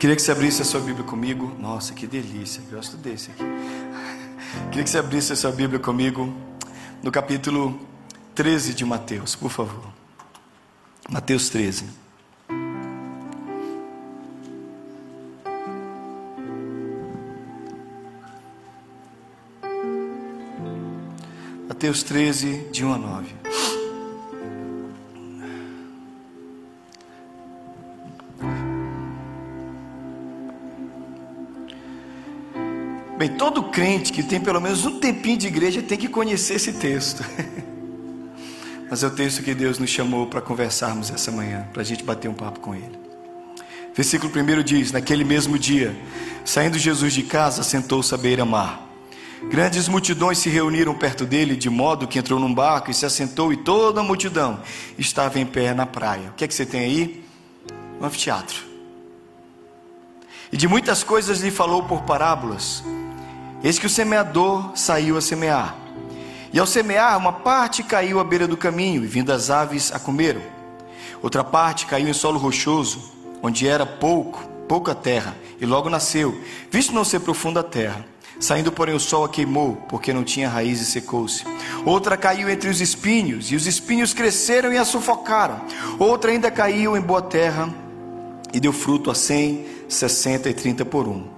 Queria que você abrisse a sua Bíblia comigo. Nossa, que delícia, gosto desse aqui. Queria que você abrisse a sua Bíblia comigo no capítulo 13 de Mateus, por favor. Mateus 13. Mateus 13, de 1 a 9. Bem, todo crente que tem pelo menos um tempinho de igreja tem que conhecer esse texto. Mas é o texto que Deus nos chamou para conversarmos essa manhã, para a gente bater um papo com Ele. Versículo 1 diz: Naquele mesmo dia, saindo Jesus de casa, sentou-se à beira-mar. Grandes multidões se reuniram perto dele, de modo que entrou num barco e se assentou, e toda a multidão estava em pé na praia. O que é que você tem aí? Um anfiteatro. E de muitas coisas lhe falou por parábolas Eis que o semeador saiu a semear. E ao semear, uma parte caiu à beira do caminho, e vindo as aves a comeram. Outra parte caiu em solo rochoso, onde era pouco, pouca terra, e logo nasceu, visto não ser profunda a terra. Saindo, porém, o sol a queimou, porque não tinha raiz e secou-se. Outra caiu entre os espinhos, e os espinhos cresceram e a sufocaram. Outra ainda caiu em boa terra, e deu fruto a cem, sessenta e trinta por um.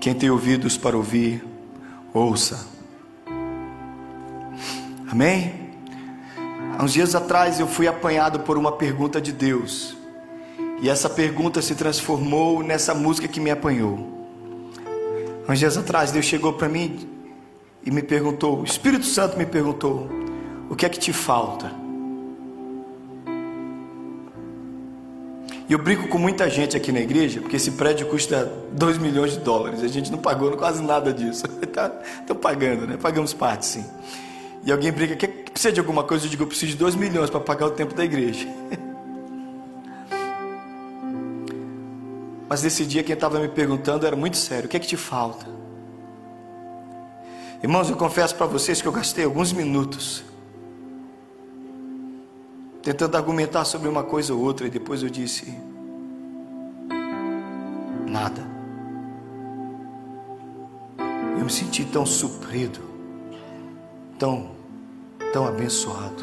Quem tem ouvidos para ouvir, ouça. Amém? Há uns dias atrás eu fui apanhado por uma pergunta de Deus. E essa pergunta se transformou nessa música que me apanhou. Há uns dias atrás Deus chegou para mim e me perguntou, o Espírito Santo me perguntou: "O que é que te falta?" E eu brinco com muita gente aqui na igreja, porque esse prédio custa 2 milhões de dólares. A gente não pagou quase nada disso. Estão tá, pagando, né? Pagamos parte, sim. E alguém brinca, que precisa de alguma coisa? Eu digo, eu preciso de 2 milhões para pagar o tempo da igreja. Mas nesse dia quem estava me perguntando era muito sério: o que é que te falta? Irmãos, eu confesso para vocês que eu gastei alguns minutos tentando argumentar sobre uma coisa ou outra, e depois eu disse: nada. Eu me senti tão suprido, tão, tão abençoado.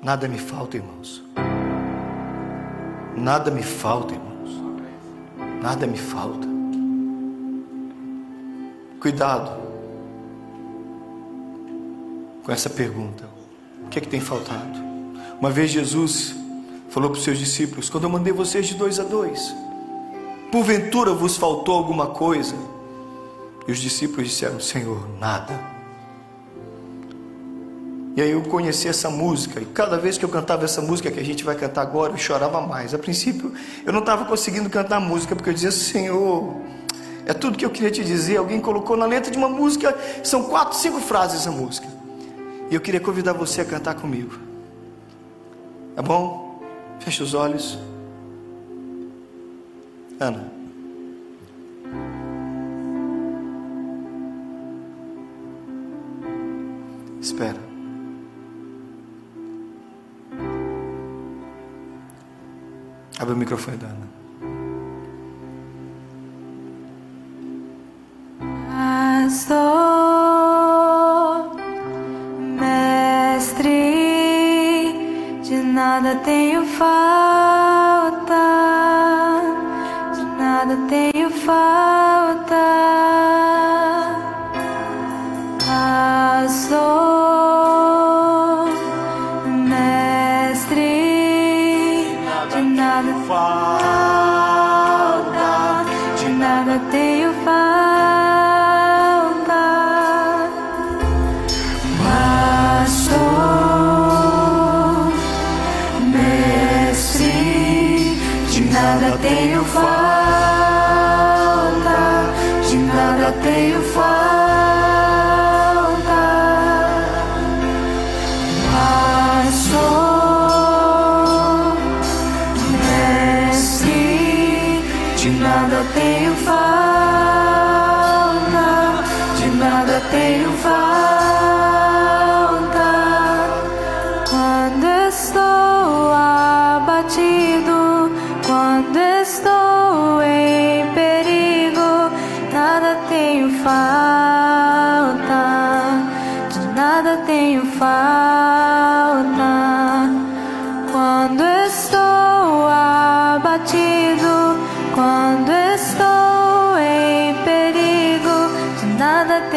Nada me falta, irmãos. Nada me falta, irmãos. Nada me falta. Cuidado com essa pergunta. O que é que tem faltado? Uma vez Jesus falou para os seus discípulos: Quando eu mandei vocês de dois a dois, porventura vos faltou alguma coisa? E os discípulos disseram: Senhor, nada. E aí eu conheci essa música, e cada vez que eu cantava essa música que a gente vai cantar agora, eu chorava mais. A princípio, eu não estava conseguindo cantar a música, porque eu dizia: Senhor, é tudo que eu queria te dizer. Alguém colocou na letra de uma música, são quatro, cinco frases essa música. E eu queria convidar você a cantar comigo. Tá bom? Feche os olhos. Ana. Espera. Abre o microfone da Ana. Nada tenho falta, de nada tenho falta.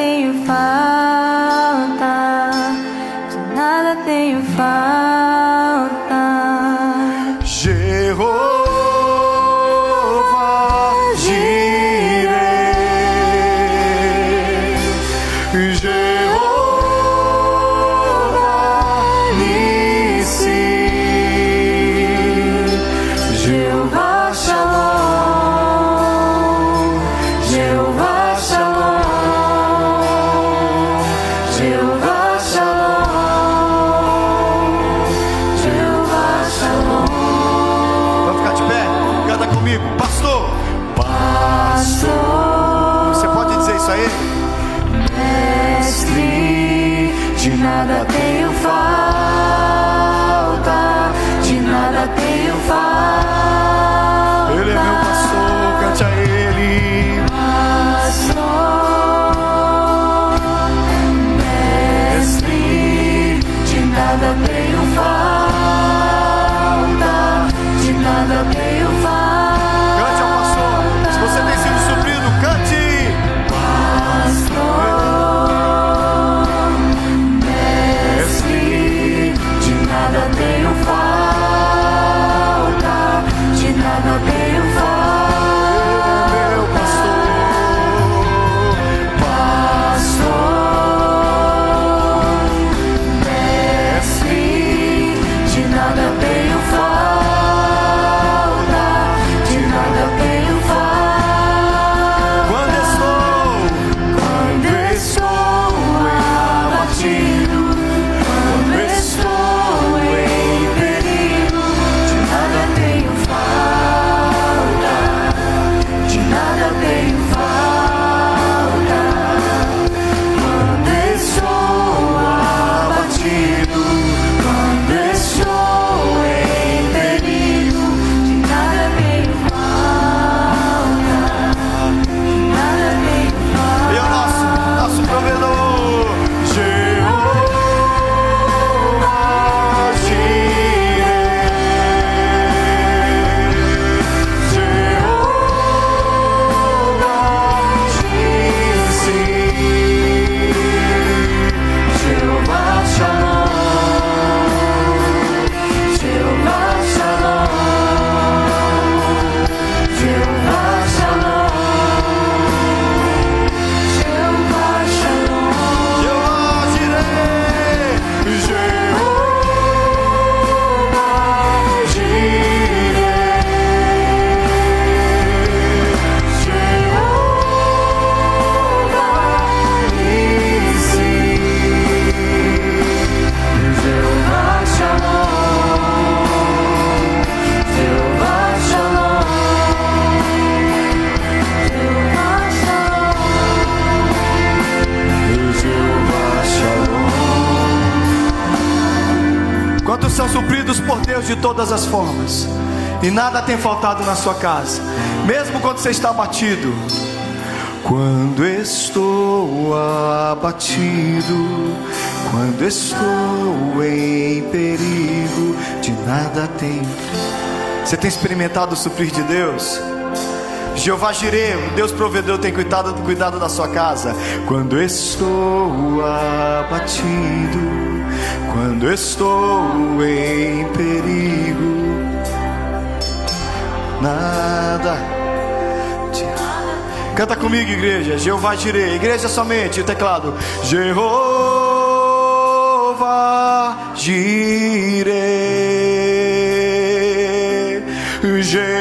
te falta, de nada te falta. todas as formas, e nada tem faltado na sua casa, mesmo quando você está abatido. Quando estou abatido, quando estou em perigo, de nada tem Você tem experimentado o suprir de Deus? Jeová Jireh, Deus provedor tem cuidado, cuidado da sua casa. Quando estou abatido, quando estou em perigo, nada. Canta comigo, igreja. Jeová Jireh, igreja somente, o teclado. Jeová Jireh. Jeová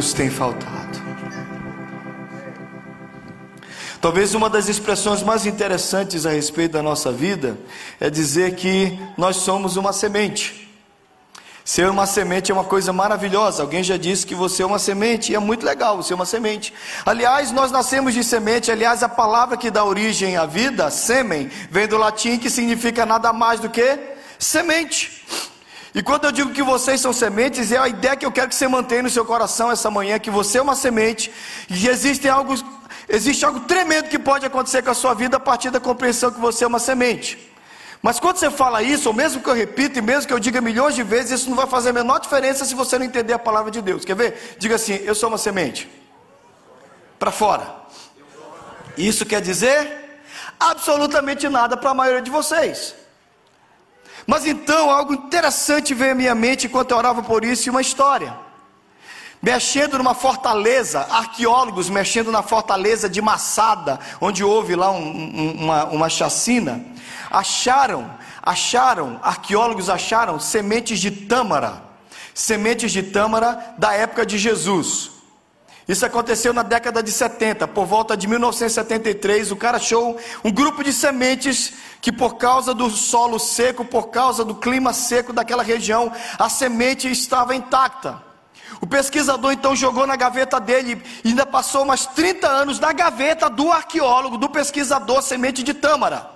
nos tem faltado. Talvez uma das expressões mais interessantes a respeito da nossa vida é dizer que nós somos uma semente. Ser uma semente é uma coisa maravilhosa. Alguém já disse que você é uma semente e é muito legal você é uma semente. Aliás, nós nascemos de semente. Aliás, a palavra que dá origem à vida, sêmen, vem do latim que significa nada mais do que semente. E quando eu digo que vocês são sementes, é a ideia que eu quero que você mantenha no seu coração essa manhã, que você é uma semente e existem algo, existe algo tremendo que pode acontecer com a sua vida a partir da compreensão que você é uma semente. Mas quando você fala isso, ou mesmo que eu repita, e mesmo que eu diga milhões de vezes, isso não vai fazer a menor diferença se você não entender a palavra de Deus. Quer ver? Diga assim: Eu sou uma semente. Para fora. Isso quer dizer absolutamente nada para a maioria de vocês. Mas então, algo interessante veio à minha mente enquanto eu orava por isso, e uma história. Mexendo numa fortaleza, arqueólogos mexendo na fortaleza de Massada, onde houve lá um, um, uma, uma chacina acharam, acharam, arqueólogos acharam sementes de tâmara, sementes de tâmara da época de Jesus. Isso aconteceu na década de 70, por volta de 1973, o cara achou um grupo de sementes que por causa do solo seco, por causa do clima seco daquela região, a semente estava intacta. O pesquisador então jogou na gaveta dele e ainda passou mais 30 anos na gaveta do arqueólogo, do pesquisador semente de tâmara.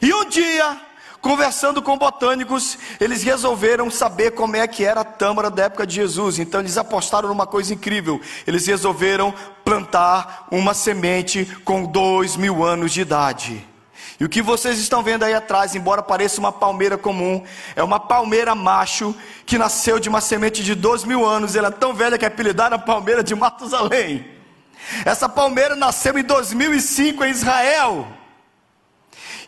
E um dia, conversando com botânicos, eles resolveram saber como é que era a tâmara da época de Jesus. Então eles apostaram numa coisa incrível. Eles resolveram plantar uma semente com dois mil anos de idade. E o que vocês estão vendo aí atrás, embora pareça uma palmeira comum, é uma palmeira macho que nasceu de uma semente de dois mil anos. Ela é tão velha que é apelidada palmeira de Matusalém. Essa palmeira nasceu em 2005 em Israel.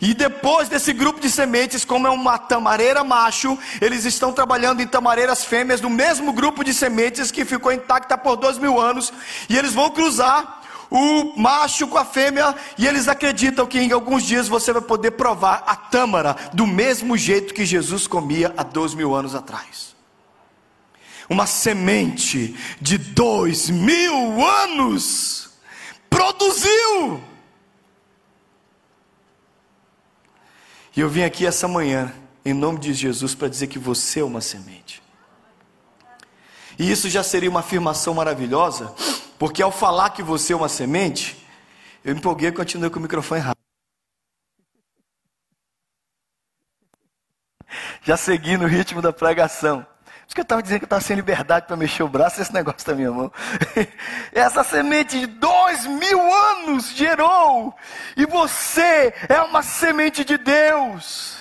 E depois desse grupo de sementes, como é uma tamareira macho, eles estão trabalhando em tamareiras fêmeas do mesmo grupo de sementes que ficou intacta por dois mil anos. E eles vão cruzar o macho com a fêmea, e eles acreditam que em alguns dias você vai poder provar a tâmara do mesmo jeito que Jesus comia há dois mil anos atrás. Uma semente de dois mil anos produziu E eu vim aqui essa manhã, em nome de Jesus, para dizer que você é uma semente. E isso já seria uma afirmação maravilhosa, porque ao falar que você é uma semente, eu empolguei e continuei com o microfone rápido. Já segui no ritmo da pregação. Por que eu estava dizendo que eu estava sem liberdade para mexer o braço, esse negócio da minha mão. Essa semente de dois mil anos gerou, e você é uma semente de Deus.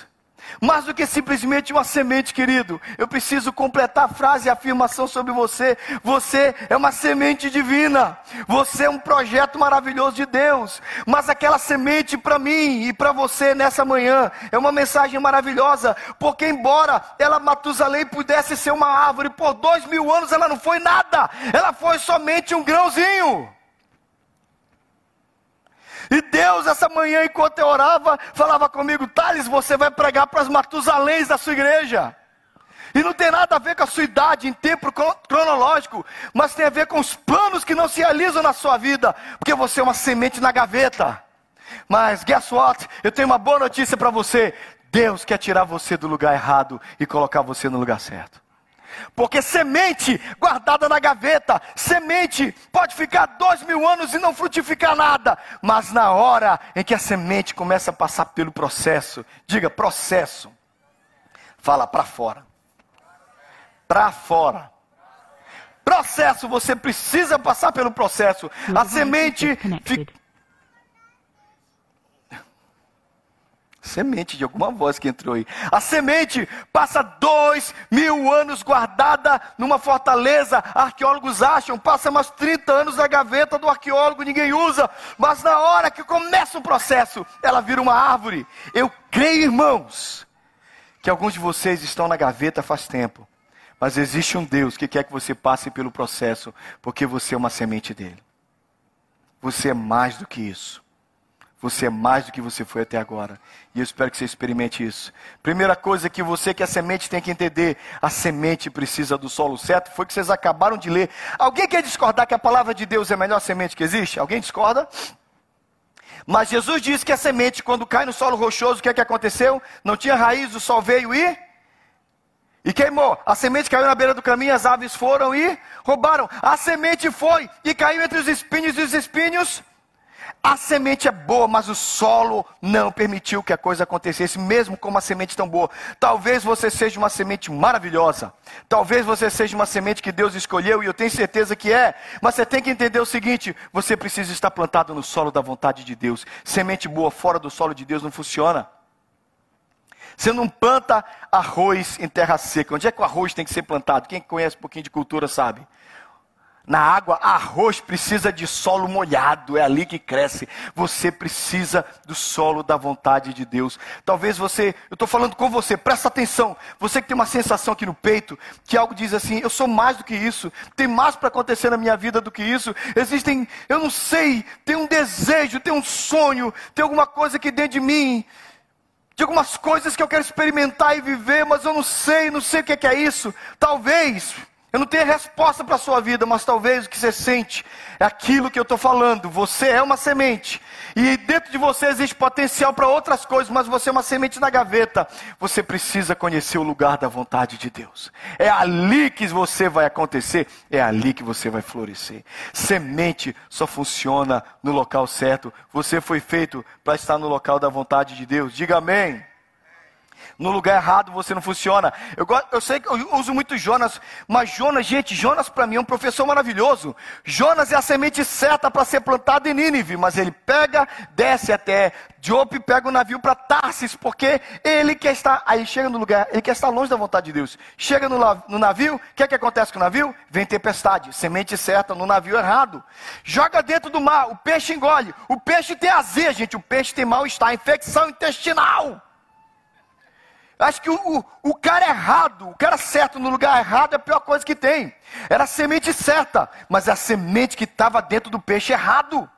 Mais do que simplesmente uma semente, querido. Eu preciso completar a frase e a afirmação sobre você. Você é uma semente divina. Você é um projeto maravilhoso de Deus. Mas aquela semente para mim e para você nessa manhã é uma mensagem maravilhosa. Porque embora ela, Matusalém, pudesse ser uma árvore por dois mil anos, ela não foi nada. Ela foi somente um grãozinho. E Deus, essa manhã, enquanto eu orava, falava comigo: Thales, você vai pregar para as Matusaléns da sua igreja. E não tem nada a ver com a sua idade em tempo cronológico, mas tem a ver com os planos que não se realizam na sua vida, porque você é uma semente na gaveta. Mas guess what? Eu tenho uma boa notícia para você: Deus quer tirar você do lugar errado e colocar você no lugar certo. Porque semente guardada na gaveta, semente pode ficar dois mil anos e não frutificar nada, mas na hora em que a semente começa a passar pelo processo, diga processo, fala para fora, para fora. Processo, você precisa passar pelo processo. A semente fica Semente de alguma voz que entrou aí. A semente passa dois mil anos guardada numa fortaleza. Arqueólogos acham, passa mais 30 anos na gaveta do arqueólogo, ninguém usa. Mas na hora que começa o processo, ela vira uma árvore. Eu creio, irmãos, que alguns de vocês estão na gaveta faz tempo. Mas existe um Deus que quer que você passe pelo processo, porque você é uma semente dele. Você é mais do que isso. Você é mais do que você foi até agora. E eu espero que você experimente isso. Primeira coisa que você que é semente tem que entender: a semente precisa do solo certo. Foi que vocês acabaram de ler. Alguém quer discordar que a palavra de Deus é a melhor semente que existe? Alguém discorda? Mas Jesus disse que a semente, quando cai no solo rochoso, o que é que aconteceu? Não tinha raiz, o sol veio e. E queimou. A semente caiu na beira do caminho, as aves foram e roubaram. A semente foi e caiu entre os espinhos e os espinhos a semente é boa, mas o solo não permitiu que a coisa acontecesse, mesmo com uma semente tão boa. Talvez você seja uma semente maravilhosa. Talvez você seja uma semente que Deus escolheu, e eu tenho certeza que é. Mas você tem que entender o seguinte: você precisa estar plantado no solo da vontade de Deus. Semente boa fora do solo de Deus não funciona. Você não planta arroz em terra seca. Onde é que o arroz tem que ser plantado? Quem conhece um pouquinho de cultura sabe na água, arroz precisa de solo molhado, é ali que cresce. Você precisa do solo da vontade de Deus. Talvez você, eu estou falando com você, presta atenção. Você que tem uma sensação aqui no peito, que algo diz assim: eu sou mais do que isso, tem mais para acontecer na minha vida do que isso. Existem, eu não sei, tem um desejo, tem um sonho, tem alguma coisa aqui dentro de mim. De algumas coisas que eu quero experimentar e viver, mas eu não sei, não sei o que é, é isso. Talvez eu não tenho resposta para a sua vida, mas talvez o que você sente é aquilo que eu estou falando. Você é uma semente. E dentro de você existe potencial para outras coisas, mas você é uma semente na gaveta. Você precisa conhecer o lugar da vontade de Deus. É ali que você vai acontecer, é ali que você vai florescer. Semente só funciona no local certo. Você foi feito para estar no local da vontade de Deus. Diga amém no lugar errado você não funciona. Eu, eu sei que eu uso muito Jonas, mas Jonas, gente, Jonas para mim é um professor maravilhoso. Jonas é a semente certa para ser plantada em Nínive, mas ele pega, desce até Jope, pega o navio para Tarsis, porque ele quer estar, aí chega no lugar, ele quer estar longe da vontade de Deus. Chega no, no navio, o que é que acontece com o navio? Vem tempestade, semente certa no navio errado. Joga dentro do mar, o peixe engole. O peixe tem azia, gente, o peixe tem mal-estar, infecção intestinal. Acho que o, o, o, cara errado, o cara certo no lugar errado é a pior coisa que tem. Era a semente certa, mas é a semente que estava dentro do peixe errado.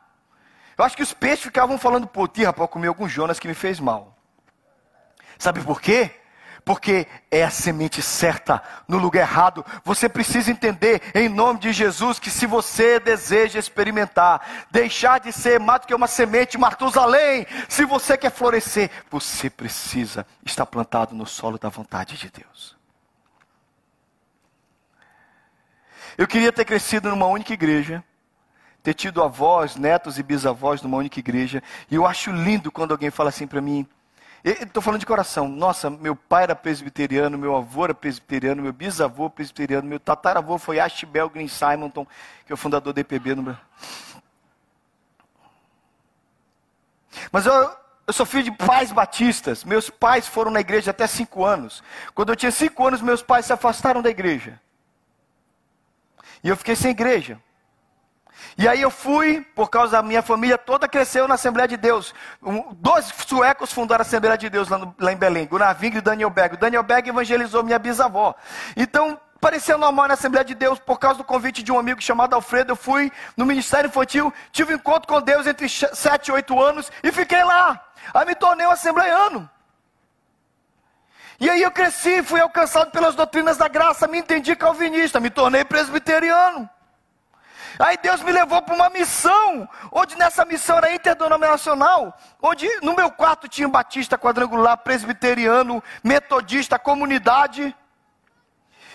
Eu acho que os peixes ficavam falando, pô, tia, rapaz, eu comi algum Jonas que me fez mal. Sabe por quê? Porque é a semente certa no lugar errado. Você precisa entender, em nome de Jesus, que se você deseja experimentar, deixar de ser mais do que uma semente Matusalém, se você quer florescer, você precisa estar plantado no solo da vontade de Deus. Eu queria ter crescido numa única igreja, ter tido avós, netos e bisavós numa única igreja, e eu acho lindo quando alguém fala assim para mim: Estou falando de coração. Nossa, meu pai era presbiteriano, meu avô era presbiteriano, meu bisavô presbiteriano, meu tataravô foi Ashbel Green Simonton, que é o fundador do EPB no. Mas eu, eu sou filho de pais batistas. Meus pais foram na igreja até cinco anos. Quando eu tinha cinco anos, meus pais se afastaram da igreja. E eu fiquei sem igreja. E aí eu fui, por causa da minha família toda cresceu na Assembleia de Deus. Um, dois suecos fundaram a Assembleia de Deus lá, no, lá em Belém, Gunnar Ving e Daniel Berg. O Daniel Berg evangelizou minha bisavó. Então, parecia normal na Assembleia de Deus, por causa do convite de um amigo chamado Alfredo, eu fui no Ministério Infantil, tive um encontro com Deus entre 7 e 8 anos e fiquei lá. Aí me tornei um assembleiano. E aí eu cresci, fui alcançado pelas doutrinas da graça, me entendi calvinista, me tornei presbiteriano. Aí Deus me levou para uma missão, onde nessa missão era interdenominacional, onde no meu quarto tinha batista, quadrangular, presbiteriano, metodista, comunidade.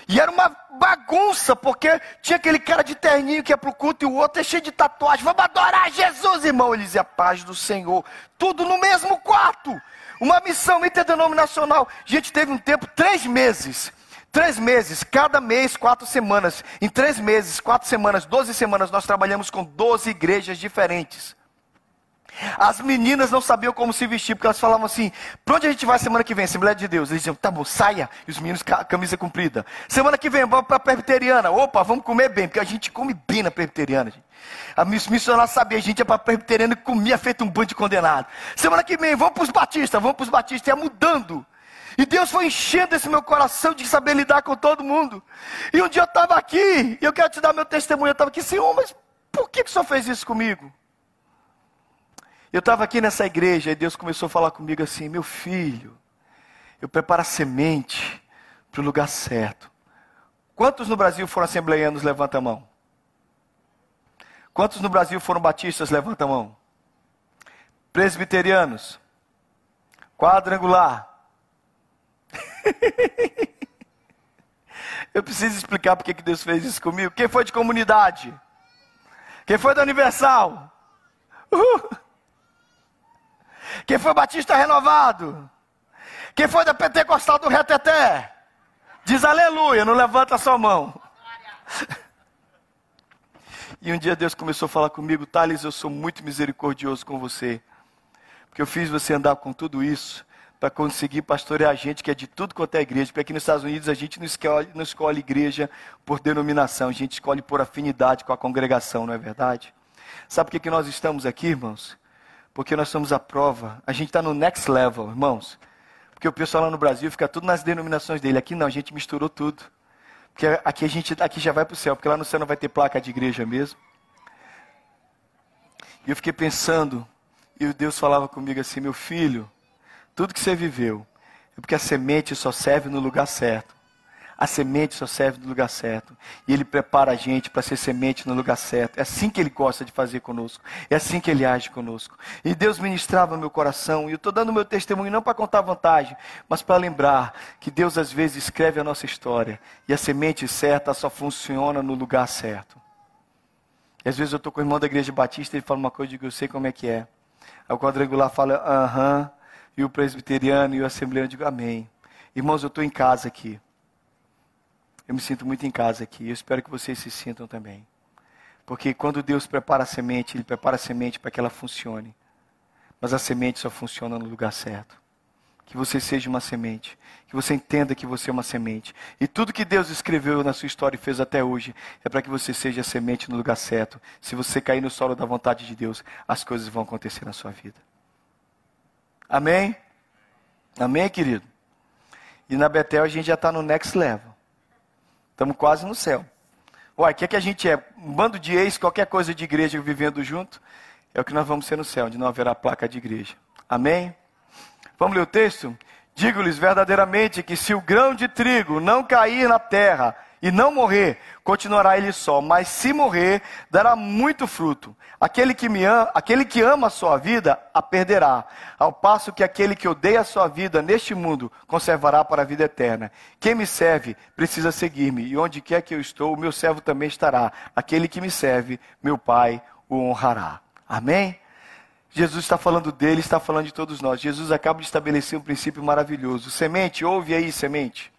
E era uma bagunça, porque tinha aquele cara de terninho que ia para o culto e o outro é cheio de tatuagem. Vamos adorar Jesus, irmão. Ele dizia, paz do Senhor. Tudo no mesmo quarto. Uma missão interdenominacional. A gente teve um tempo, três meses, Três meses, cada mês, quatro semanas. Em três meses, quatro semanas, doze semanas, nós trabalhamos com doze igrejas diferentes. As meninas não sabiam como se vestir, porque elas falavam assim: para onde a gente vai semana que vem? Assembleia de Deus. Eles diziam: tá bom, saia. E os meninos, camisa comprida. Semana que vem, vamos para a presbiteriana. Opa, vamos comer bem, porque a gente come bem na presbiteriana. A missionária sabia, a gente ia para a presbiteriana e comia feito um bando de condenado. Semana que vem, vamos para os batistas, vamos para os batistas. Ia mudando. E Deus foi enchendo esse meu coração de saber lidar com todo mundo. E um dia eu estava aqui, e eu quero te dar meu testemunho. Eu estava aqui, Senhor, mas por que, que o Senhor fez isso comigo? Eu estava aqui nessa igreja e Deus começou a falar comigo assim: meu filho, eu preparo a semente para o lugar certo. Quantos no Brasil foram assembleianos? Levanta a mão. Quantos no Brasil foram batistas? Levanta a mão. Presbiterianos. Quadrangular. Eu preciso explicar porque que Deus fez isso comigo. Quem foi de comunidade? Quem foi da Universal? Uh! Quem foi Batista Renovado? Quem foi da Pentecostal do Reteté? Diz aleluia, não levanta a sua mão. E um dia Deus começou a falar comigo, Thales, eu sou muito misericordioso com você. Porque eu fiz você andar com tudo isso para conseguir pastorear a gente que é de tudo quanto é igreja. Porque aqui nos Estados Unidos a gente não escolhe, não escolhe igreja por denominação, a gente escolhe por afinidade com a congregação, não é verdade? Sabe por que, que nós estamos aqui, irmãos? Porque nós somos a prova. A gente está no next level, irmãos. Porque o pessoal lá no Brasil fica tudo nas denominações dele. Aqui não, a gente misturou tudo. Porque aqui a gente aqui já vai para o céu, porque lá no céu não vai ter placa de igreja mesmo. E eu fiquei pensando, e Deus falava comigo assim, meu filho, tudo que você viveu é porque a semente só serve no lugar certo. A semente só serve no lugar certo. E Ele prepara a gente para ser semente no lugar certo. É assim que Ele gosta de fazer conosco. É assim que Ele age conosco. E Deus ministrava meu coração. E eu estou dando meu testemunho não para contar vantagem, mas para lembrar que Deus às vezes escreve a nossa história. E a semente certa só funciona no lugar certo. E às vezes eu estou com o irmão da igreja batista e ele fala uma coisa e eu digo, eu sei como é que é. Aí o quadrangular fala, aham e o presbiteriano e o assembleano, digo amém. Irmãos, eu estou em casa aqui. Eu me sinto muito em casa aqui. Eu espero que vocês se sintam também. Porque quando Deus prepara a semente, Ele prepara a semente para que ela funcione. Mas a semente só funciona no lugar certo. Que você seja uma semente. Que você entenda que você é uma semente. E tudo que Deus escreveu na sua história e fez até hoje é para que você seja semente no lugar certo. Se você cair no solo da vontade de Deus, as coisas vão acontecer na sua vida. Amém? Amém, querido? E na Betel a gente já está no next level. Estamos quase no céu. Uai, o que, é que a gente é? Um bando de ex, qualquer coisa de igreja vivendo junto, é o que nós vamos ser no céu, onde não haverá placa de igreja. Amém? Vamos ler o texto? Digo-lhes verdadeiramente que se o grão de trigo não cair na terra e não morrer, continuará ele só, mas se morrer, dará muito fruto. Aquele que, me ama, aquele que ama a sua vida, a perderá, ao passo que aquele que odeia a sua vida neste mundo, conservará para a vida eterna. Quem me serve, precisa seguir-me, e onde quer que eu estou, o meu servo também estará. Aquele que me serve, meu Pai o honrará. Amém? Jesus está falando dele, está falando de todos nós. Jesus acaba de estabelecer um princípio maravilhoso. Semente, ouve aí, semente.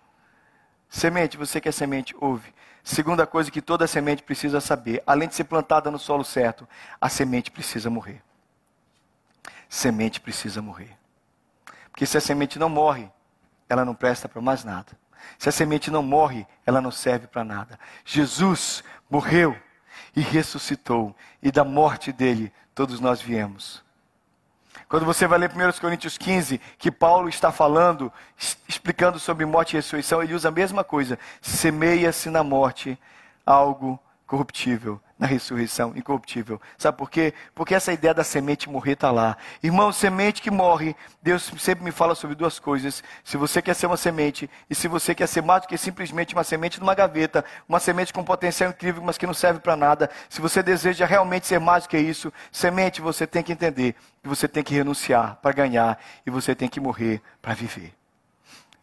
Semente, você que é semente, ouve. Segunda coisa que toda semente precisa saber, além de ser plantada no solo certo, a semente precisa morrer. Semente precisa morrer. Porque se a semente não morre, ela não presta para mais nada. Se a semente não morre, ela não serve para nada. Jesus morreu e ressuscitou, e da morte dele todos nós viemos. Quando você vai ler 1 Coríntios 15, que Paulo está falando, explicando sobre morte e ressurreição, ele usa a mesma coisa. Semeia-se na morte algo corruptível, na ressurreição incorruptível. Sabe por quê? Porque essa ideia da semente morrer está lá. Irmão, semente que morre, Deus sempre me fala sobre duas coisas. Se você quer ser uma semente, e se você quer ser mais do que simplesmente uma semente numa gaveta, uma semente com potencial incrível, mas que não serve para nada, se você deseja realmente ser mais do que isso, semente, você tem que entender que você tem que renunciar para ganhar, e você tem que morrer para viver.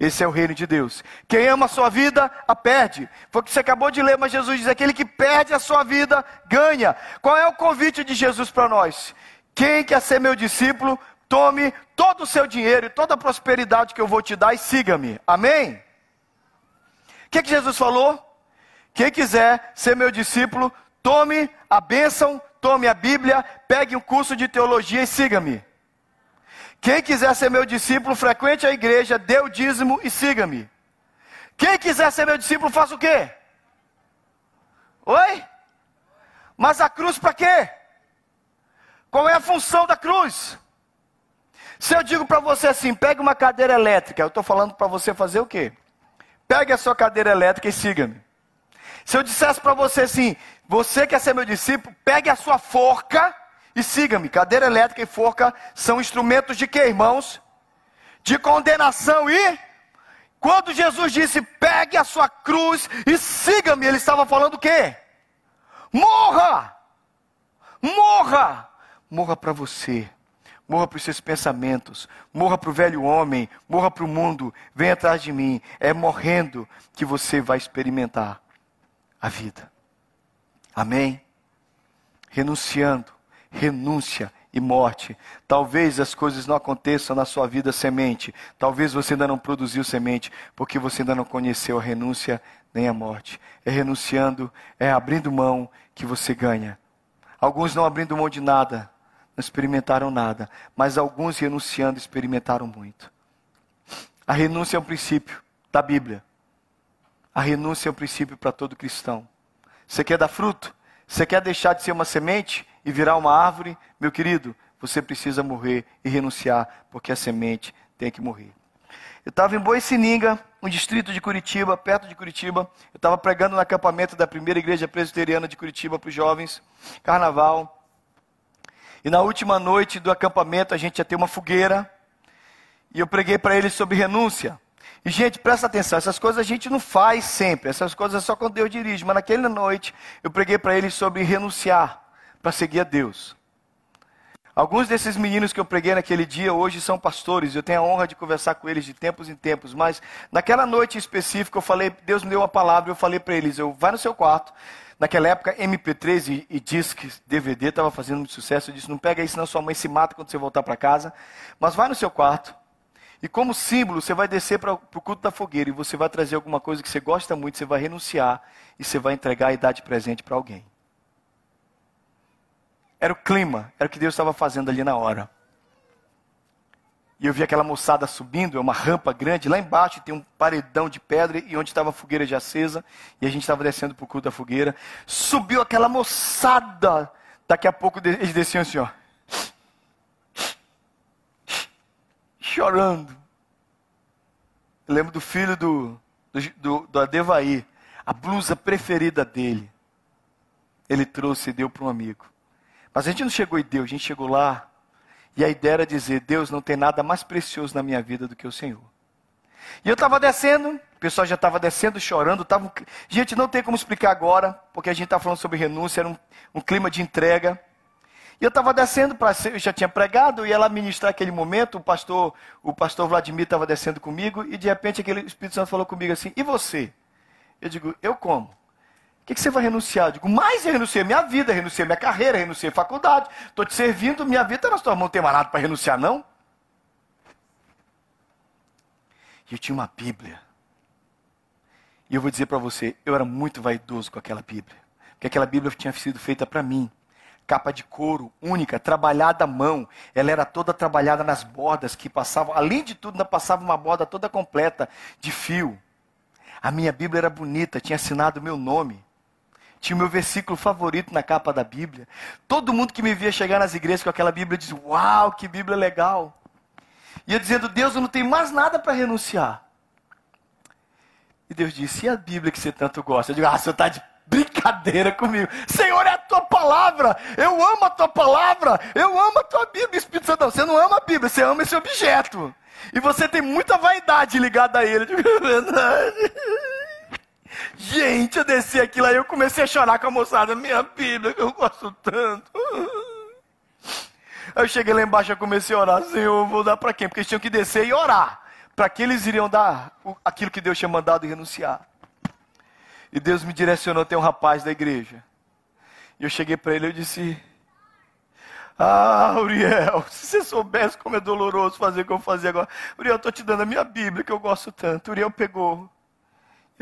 Esse é o reino de Deus. Quem ama a sua vida, a perde. Foi o que você acabou de ler, mas Jesus diz: aquele que perde a sua vida, ganha. Qual é o convite de Jesus para nós? Quem quer ser meu discípulo, tome todo o seu dinheiro e toda a prosperidade que eu vou te dar e siga-me. Amém? O que, que Jesus falou? Quem quiser ser meu discípulo, tome a bênção, tome a Bíblia, pegue um curso de teologia e siga-me. Quem quiser ser meu discípulo, frequente a igreja, dê o dízimo e siga-me. Quem quiser ser meu discípulo, faça o quê? Oi? Mas a cruz para quê? Qual é a função da cruz? Se eu digo para você assim, pegue uma cadeira elétrica, eu estou falando para você fazer o quê? Pegue a sua cadeira elétrica e siga-me. Se eu dissesse para você assim, você quer ser meu discípulo, pegue a sua forca e siga-me. Cadeira elétrica e forca são instrumentos de quê, irmãos? De condenação e. Quando Jesus disse, pegue a sua cruz e siga-me, ele estava falando o quê? Morra! Morra! Morra para você morra para os seus pensamentos, morra para o velho homem, morra para o mundo, vem atrás de mim. É morrendo que você vai experimentar a vida. Amém? Renunciando, renúncia e morte. Talvez as coisas não aconteçam na sua vida semente. Talvez você ainda não produziu semente, porque você ainda não conheceu a renúncia nem a morte. É renunciando, é abrindo mão que você ganha. Alguns não abrindo mão de nada, não experimentaram nada, mas alguns renunciando experimentaram muito. A renúncia é um princípio da Bíblia. A renúncia é um princípio para todo cristão. Você quer dar fruto? Você quer deixar de ser uma semente e virar uma árvore? Meu querido, você precisa morrer e renunciar, porque a semente tem que morrer. Eu estava em Boicininga, um distrito de Curitiba, perto de Curitiba. Eu estava pregando no acampamento da primeira igreja presbiteriana de Curitiba para os jovens, carnaval. E na última noite do acampamento a gente ia ter uma fogueira. E eu preguei para eles sobre renúncia. E, gente, presta atenção, essas coisas a gente não faz sempre, essas coisas é só quando Deus dirige. Mas naquela noite eu preguei para eles sobre renunciar para seguir a Deus. Alguns desses meninos que eu preguei naquele dia hoje são pastores, eu tenho a honra de conversar com eles de tempos em tempos, mas naquela noite específica eu falei, Deus me deu uma palavra, eu falei para eles, eu vai no seu quarto, Naquela época, MP3 e, e disc, DVD estava fazendo muito sucesso. Eu disse: não pega isso, senão sua mãe se mata quando você voltar para casa. Mas vai no seu quarto. E como símbolo, você vai descer para o culto da fogueira e você vai trazer alguma coisa que você gosta muito, você vai renunciar e você vai entregar a idade presente para alguém. Era o clima, era o que Deus estava fazendo ali na hora. E eu vi aquela moçada subindo, é uma rampa grande, lá embaixo tem um paredão de pedra e onde estava a fogueira de acesa, e a gente estava descendo para o culto da fogueira. Subiu aquela moçada. Daqui a pouco eles desciam assim, ó. Chorando. Eu lembro do filho do, do, do, Adevaí, a blusa preferida dele. Ele trouxe e deu para um amigo. Mas a gente não chegou e deu, a gente chegou lá e a ideia era dizer: Deus não tem nada mais precioso na minha vida do que o Senhor. E eu estava descendo, o pessoal já estava descendo, chorando. Tava... Gente, não tem como explicar agora, porque a gente está falando sobre renúncia, era um, um clima de entrega. E eu estava descendo para eu já tinha pregado, e ela ministrar aquele momento, o pastor, o pastor Vladimir estava descendo comigo, e de repente aquele Espírito Santo falou comigo assim: "E você?" Eu digo: "Eu como?" O que, que, você vai renunciar? Eu digo, mais eu renunciei minha vida, renunciei minha carreira, renunciei faculdade. Estou te servindo, minha vida está nas tuas mãos, não tem mais nada para renunciar, não? E eu tinha uma Bíblia. E eu vou dizer para você, eu era muito vaidoso com aquela Bíblia. Porque aquela Bíblia tinha sido feita para mim. Capa de couro, única, trabalhada à mão. Ela era toda trabalhada nas bordas que passavam. Além de tudo, ainda passava uma borda toda completa de fio. A minha Bíblia era bonita, tinha assinado o meu nome tinha o meu versículo favorito na capa da Bíblia. Todo mundo que me via chegar nas igrejas com aquela Bíblia dizia: Uau, que Bíblia legal. E eu dizendo: Deus, eu não tenho mais nada para renunciar. E Deus disse: E a Bíblia que você tanto gosta? Eu digo: Ah, você está de brincadeira comigo. Senhor, é a tua palavra. Eu amo a tua palavra. Eu amo a tua Bíblia. Espírito Santo, você não ama a Bíblia, você ama esse objeto. E você tem muita vaidade ligada a ele. Eu digo, é verdade. Gente, eu desci aquilo aí, eu comecei a chorar com a moçada, minha Bíblia, que eu gosto tanto. Aí eu cheguei lá embaixo e comecei a orar, Senhor, vou dar para quem? Porque eles tinham que descer e orar. Para que eles iriam dar aquilo que Deus tinha mandado e renunciar. E Deus me direcionou até um rapaz da igreja. E eu cheguei para ele e disse: Ah, Uriel, se você soubesse como é doloroso fazer o que eu fazia agora. Uriel, eu estou te dando a minha Bíblia que eu gosto tanto. Uriel pegou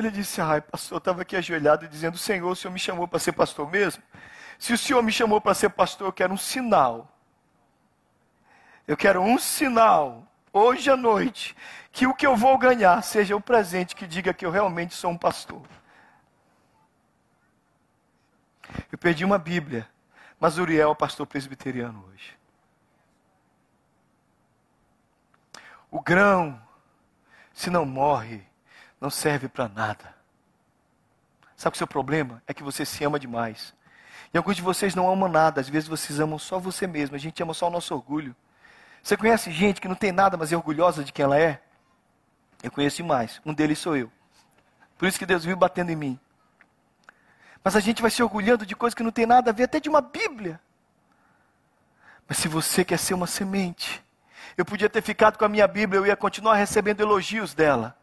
ele disse: Ai, pastor, eu estava aqui ajoelhado dizendo: Senhor, o senhor me chamou para ser pastor mesmo? Se o senhor me chamou para ser pastor, eu quero um sinal. Eu quero um sinal, hoje à noite, que o que eu vou ganhar seja o presente que diga que eu realmente sou um pastor. Eu perdi uma Bíblia, mas Uriel é pastor presbiteriano hoje. O grão, se não morre, não serve para nada. Sabe o seu problema? É que você se ama demais. E alguns de vocês não amam nada, às vezes vocês amam só você mesmo, a gente ama só o nosso orgulho. Você conhece gente que não tem nada, mas é orgulhosa de quem ela é? Eu conheço mais, um deles sou eu. Por isso que Deus vive batendo em mim. Mas a gente vai se orgulhando de coisas que não tem nada a ver, até de uma Bíblia. Mas se você quer ser uma semente, eu podia ter ficado com a minha Bíblia, eu ia continuar recebendo elogios dela.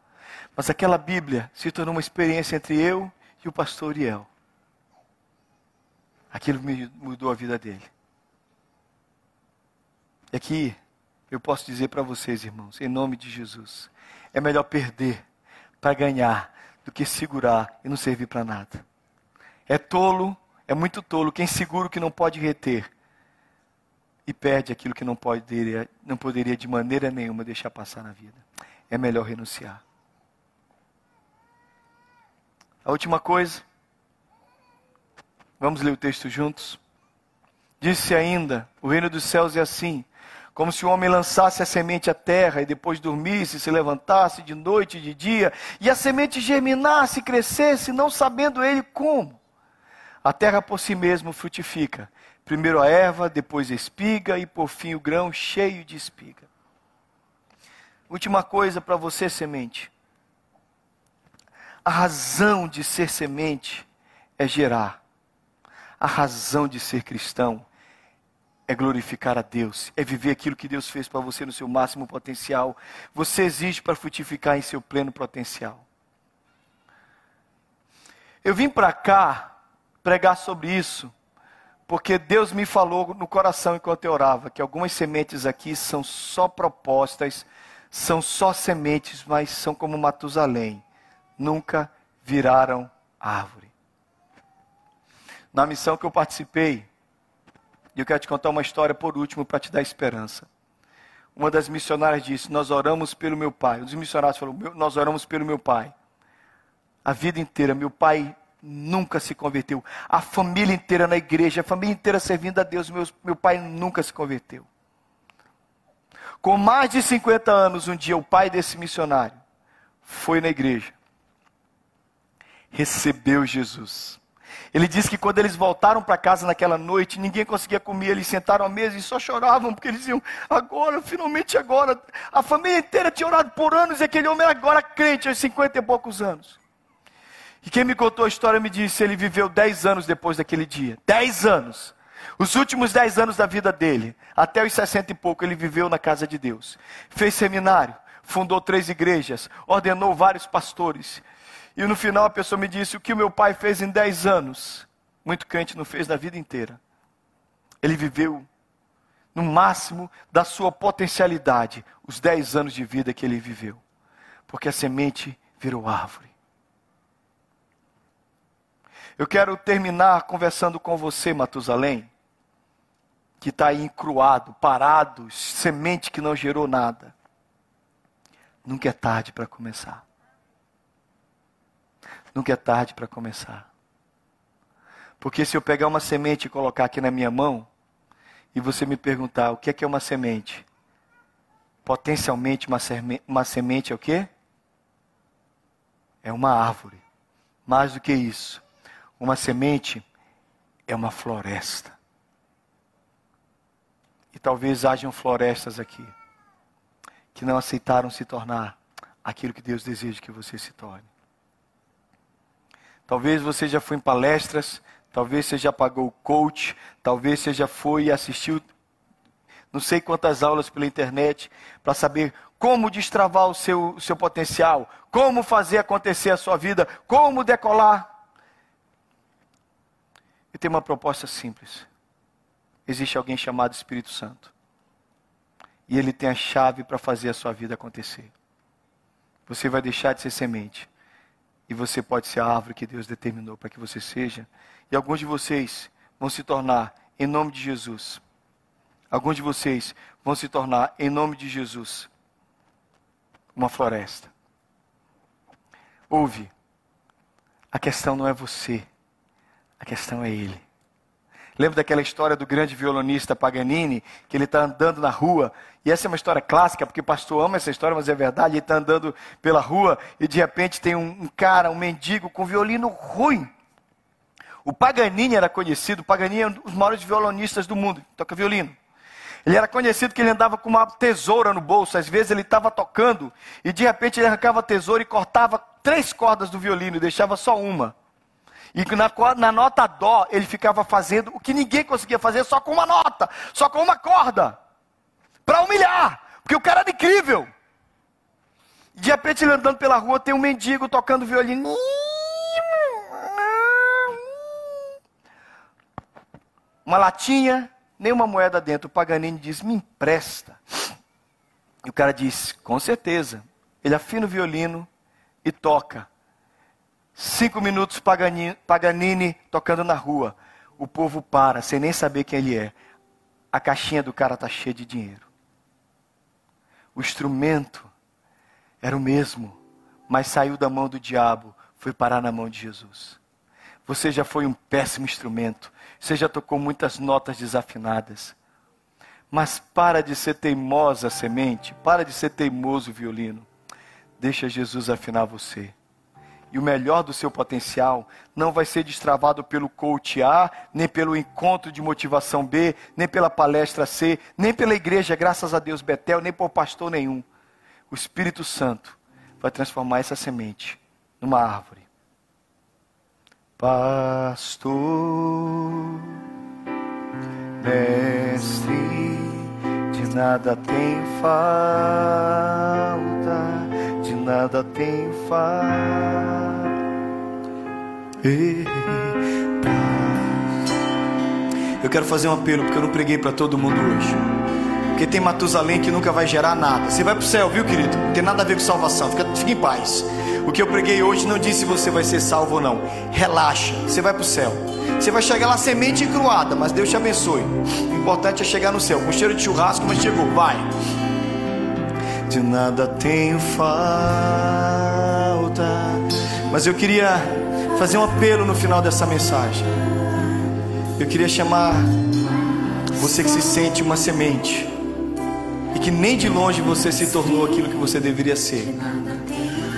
Mas aquela Bíblia se tornou uma experiência entre eu e o pastor Uriel. Aquilo mudou a vida dele. E aqui eu posso dizer para vocês, irmãos, em nome de Jesus, é melhor perder para ganhar do que segurar e não servir para nada. É tolo, é muito tolo quem segura o que não pode reter e perde aquilo que não poderia, não poderia de maneira nenhuma deixar passar na vida. É melhor renunciar. A última coisa, vamos ler o texto juntos. Disse ainda: O reino dos céus é assim, como se o homem lançasse a semente à terra e depois dormisse, se levantasse de noite e de dia, e a semente germinasse e crescesse, não sabendo ele como. A terra por si mesma frutifica Primeiro a erva, depois a espiga e por fim o grão cheio de espiga. Última coisa para você, semente. A razão de ser semente é gerar. A razão de ser cristão é glorificar a Deus, é viver aquilo que Deus fez para você no seu máximo potencial. Você existe para frutificar em seu pleno potencial. Eu vim para cá pregar sobre isso porque Deus me falou no coração enquanto eu orava que algumas sementes aqui são só propostas, são só sementes, mas são como Matusalém, nunca viraram árvore. Na missão que eu participei, e eu quero te contar uma história por último para te dar esperança. Uma das missionárias disse: Nós oramos pelo meu pai. Um dos missionários falou: Nós oramos pelo meu pai. A vida inteira, meu pai nunca se converteu. A família inteira na igreja, a família inteira servindo a Deus, meu, meu pai nunca se converteu. Com mais de 50 anos, um dia o pai desse missionário foi na igreja, recebeu Jesus. Ele disse que quando eles voltaram para casa naquela noite, ninguém conseguia comer, eles sentaram à mesa e só choravam, porque eles diziam: agora, finalmente agora. A família inteira tinha orado por anos e aquele homem era agora crente, aos 50 e poucos anos. E quem me contou a história me disse: ele viveu 10 anos depois daquele dia. 10 anos. Os últimos 10 anos da vida dele, até os 60 e pouco, ele viveu na casa de Deus. Fez seminário, fundou três igrejas, ordenou vários pastores. E no final a pessoa me disse: o que o meu pai fez em 10 anos, muito crente não fez na vida inteira. Ele viveu no máximo da sua potencialidade, os 10 anos de vida que ele viveu. Porque a semente virou árvore. Eu quero terminar conversando com você, Matusalém, que está aí encruado, parado, semente que não gerou nada. Nunca é tarde para começar. Nunca é tarde para começar. Porque se eu pegar uma semente e colocar aqui na minha mão, e você me perguntar o que é, que é uma semente, potencialmente uma, uma semente é o quê? É uma árvore. Mais do que isso, uma semente é uma floresta. E talvez hajam florestas aqui que não aceitaram se tornar aquilo que Deus deseja que você se torne. Talvez você já foi em palestras, talvez você já pagou o coach, talvez você já foi e assistiu não sei quantas aulas pela internet para saber como destravar o seu, o seu potencial, como fazer acontecer a sua vida, como decolar. E tem uma proposta simples. Existe alguém chamado Espírito Santo. E ele tem a chave para fazer a sua vida acontecer. Você vai deixar de ser semente. E você pode ser a árvore que Deus determinou para que você seja. E alguns de vocês vão se tornar, em nome de Jesus. Alguns de vocês vão se tornar, em nome de Jesus, uma floresta. Ouve, a questão não é você. A questão é ele. Lembra daquela história do grande violonista Paganini, que ele está andando na rua, e essa é uma história clássica, porque o pastor ama essa história, mas é verdade, ele está andando pela rua, e de repente tem um, um cara, um mendigo, com um violino ruim. O Paganini era conhecido, Paganini é um dos maiores violonistas do mundo, toca violino. Ele era conhecido que ele andava com uma tesoura no bolso. Às vezes ele estava tocando e de repente ele arrancava a tesoura e cortava três cordas do violino e deixava só uma. E na, na nota dó ele ficava fazendo o que ninguém conseguia fazer só com uma nota, só com uma corda, para humilhar, porque o cara era incrível. De repente ele andando pela rua tem um mendigo tocando violino. Uma latinha, nem uma moeda dentro. O Paganini diz: Me empresta. E o cara diz: Com certeza. Ele afina o violino e toca. Cinco minutos Paganini, Paganini tocando na rua. O povo para, sem nem saber quem ele é. A caixinha do cara está cheia de dinheiro. O instrumento era o mesmo, mas saiu da mão do diabo, foi parar na mão de Jesus. Você já foi um péssimo instrumento, você já tocou muitas notas desafinadas. Mas para de ser teimosa semente, para de ser teimoso violino. Deixa Jesus afinar você. E o melhor do seu potencial não vai ser destravado pelo coach A, nem pelo encontro de motivação B, nem pela palestra C, nem pela igreja, graças a Deus, Betel, nem por pastor nenhum. O Espírito Santo vai transformar essa semente numa árvore. Pastor, mestre, de nada tem falta, nada tem. Eu quero fazer um apelo, porque eu não preguei para todo mundo hoje. Porque tem Matusalém que nunca vai gerar nada. Você vai para o céu, viu, querido? Não tem nada a ver com salvação. Fica, fica em paz. O que eu preguei hoje não disse se você vai ser salvo ou não. Relaxa, você vai para o céu. Você vai chegar lá semente encruada, mas Deus te abençoe. O importante é chegar no céu, com cheiro de churrasco, mas chegou, vai. De nada tenho falta. Mas eu queria fazer um apelo no final dessa mensagem. Eu queria chamar você que se sente uma semente e que nem de longe você se tornou aquilo que você deveria ser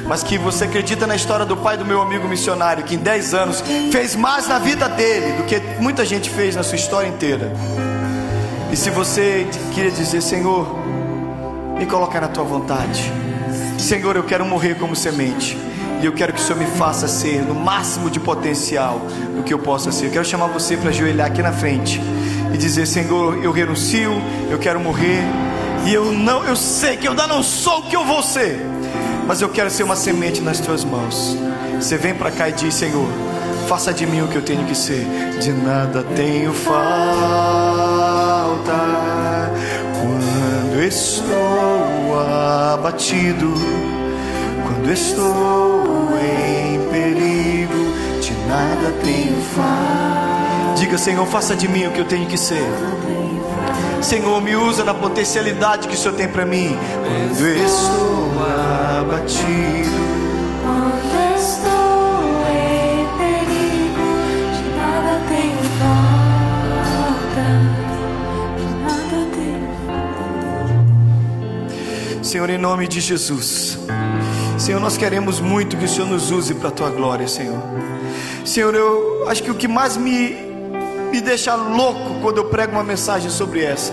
mas que você acredita na história do pai do meu amigo missionário, que em 10 anos fez mais na vida dele do que muita gente fez na sua história inteira. E se você queria dizer, Senhor, me coloca na tua vontade. Senhor, eu quero morrer como semente. E eu quero que o Senhor me faça ser no máximo de potencial do que eu possa ser. Eu quero chamar você para ajoelhar aqui na frente e dizer: Senhor, eu renuncio, eu quero morrer. E eu não, eu sei que eu ainda não sou o que eu vou ser mas eu quero ser uma semente nas tuas mãos. Você vem para cá e diz: Senhor, faça de mim o que eu tenho que ser. De nada tenho falta estou abatido, quando estou em perigo. De nada tenho falta. Diga, Senhor, faça de mim o que eu tenho que ser. Senhor, me usa na potencialidade que o Senhor tem para mim. Quando estou abatido. Senhor, em nome de Jesus. Senhor, nós queremos muito que o Senhor nos use para a tua glória, Senhor. Senhor, eu acho que o que mais me me deixa louco quando eu prego uma mensagem sobre essa.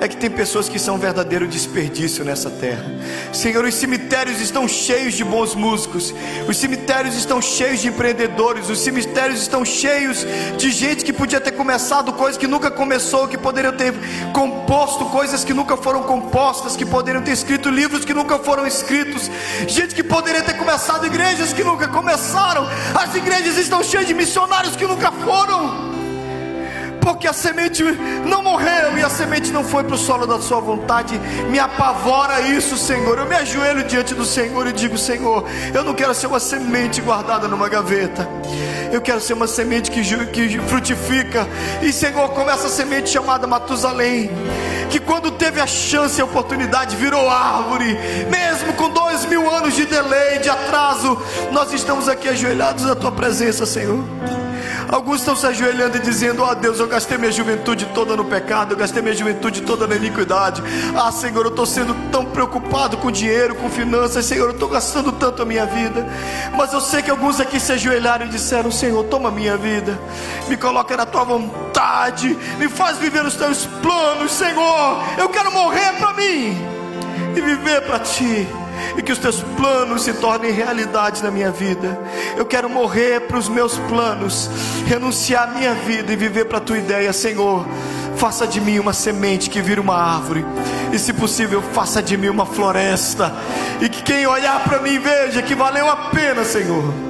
É que tem pessoas que são verdadeiro desperdício nessa terra. Senhor, os cemitérios estão cheios de bons músicos, os cemitérios estão cheios de empreendedores, os cemitérios estão cheios de gente que podia ter começado coisas que nunca começou, que poderiam ter composto coisas que nunca foram compostas, que poderiam ter escrito livros que nunca foram escritos, gente que poderia ter começado igrejas que nunca começaram. As igrejas estão cheias de missionários que nunca foram porque a semente não morreu e a semente não foi para o solo da sua vontade. Me apavora isso, Senhor. Eu me ajoelho diante do Senhor e digo: Senhor, eu não quero ser uma semente guardada numa gaveta. Eu quero ser uma semente que, que frutifica. E, Senhor, como essa semente chamada Matusalém, que quando teve a chance e a oportunidade virou árvore, mesmo com dois mil anos de delay, de atraso, nós estamos aqui ajoelhados na tua presença, Senhor Alguns estão se ajoelhando e dizendo: Ó oh, Deus, eu gastei minha juventude toda no pecado, eu gastei minha juventude toda na iniquidade. Ah, Senhor, eu estou sendo tão preocupado com dinheiro, com finanças, Senhor, eu estou gastando tanto a minha vida. Mas eu sei que alguns aqui se ajoelharam e disseram: Senhor, toma minha vida, me coloca na tua vontade, me faz viver os teus planos, Senhor. Eu quero morrer para mim e viver para ti e que os teus planos se tornem realidade na minha vida. Eu quero morrer para os meus planos, renunciar a minha vida e viver para a tua ideia, Senhor. Faça de mim uma semente que vira uma árvore, e se possível, faça de mim uma floresta, e que quem olhar para mim veja que valeu a pena, Senhor.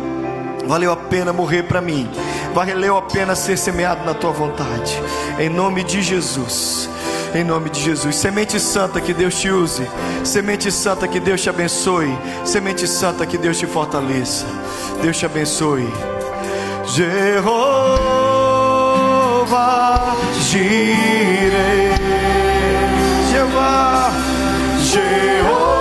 Valeu a pena morrer para mim, valeu a pena ser semeado na tua vontade, em nome de Jesus. Em nome de Jesus. Semente santa, que Deus te use. Semente santa, que Deus te abençoe. Semente santa, que Deus te fortaleça. Deus te abençoe. Jeová, Jireh. Jeová, Jeová.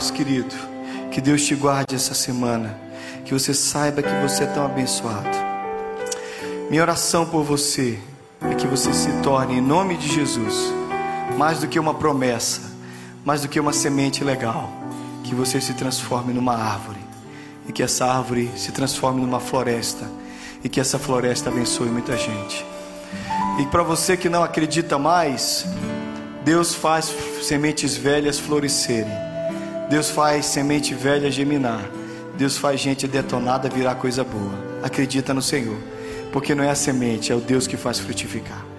Paz, querido. Que Deus te guarde essa semana. Que você saiba que você é tão abençoado. Minha oração por você é que você se torne, em nome de Jesus, mais do que uma promessa, mais do que uma semente legal, que você se transforme numa árvore e que essa árvore se transforme numa floresta e que essa floresta abençoe muita gente. E para você que não acredita mais, Deus faz sementes velhas florescerem. Deus faz semente velha geminar. Deus faz gente detonada virar coisa boa. Acredita no Senhor, porque não é a semente, é o Deus que faz frutificar.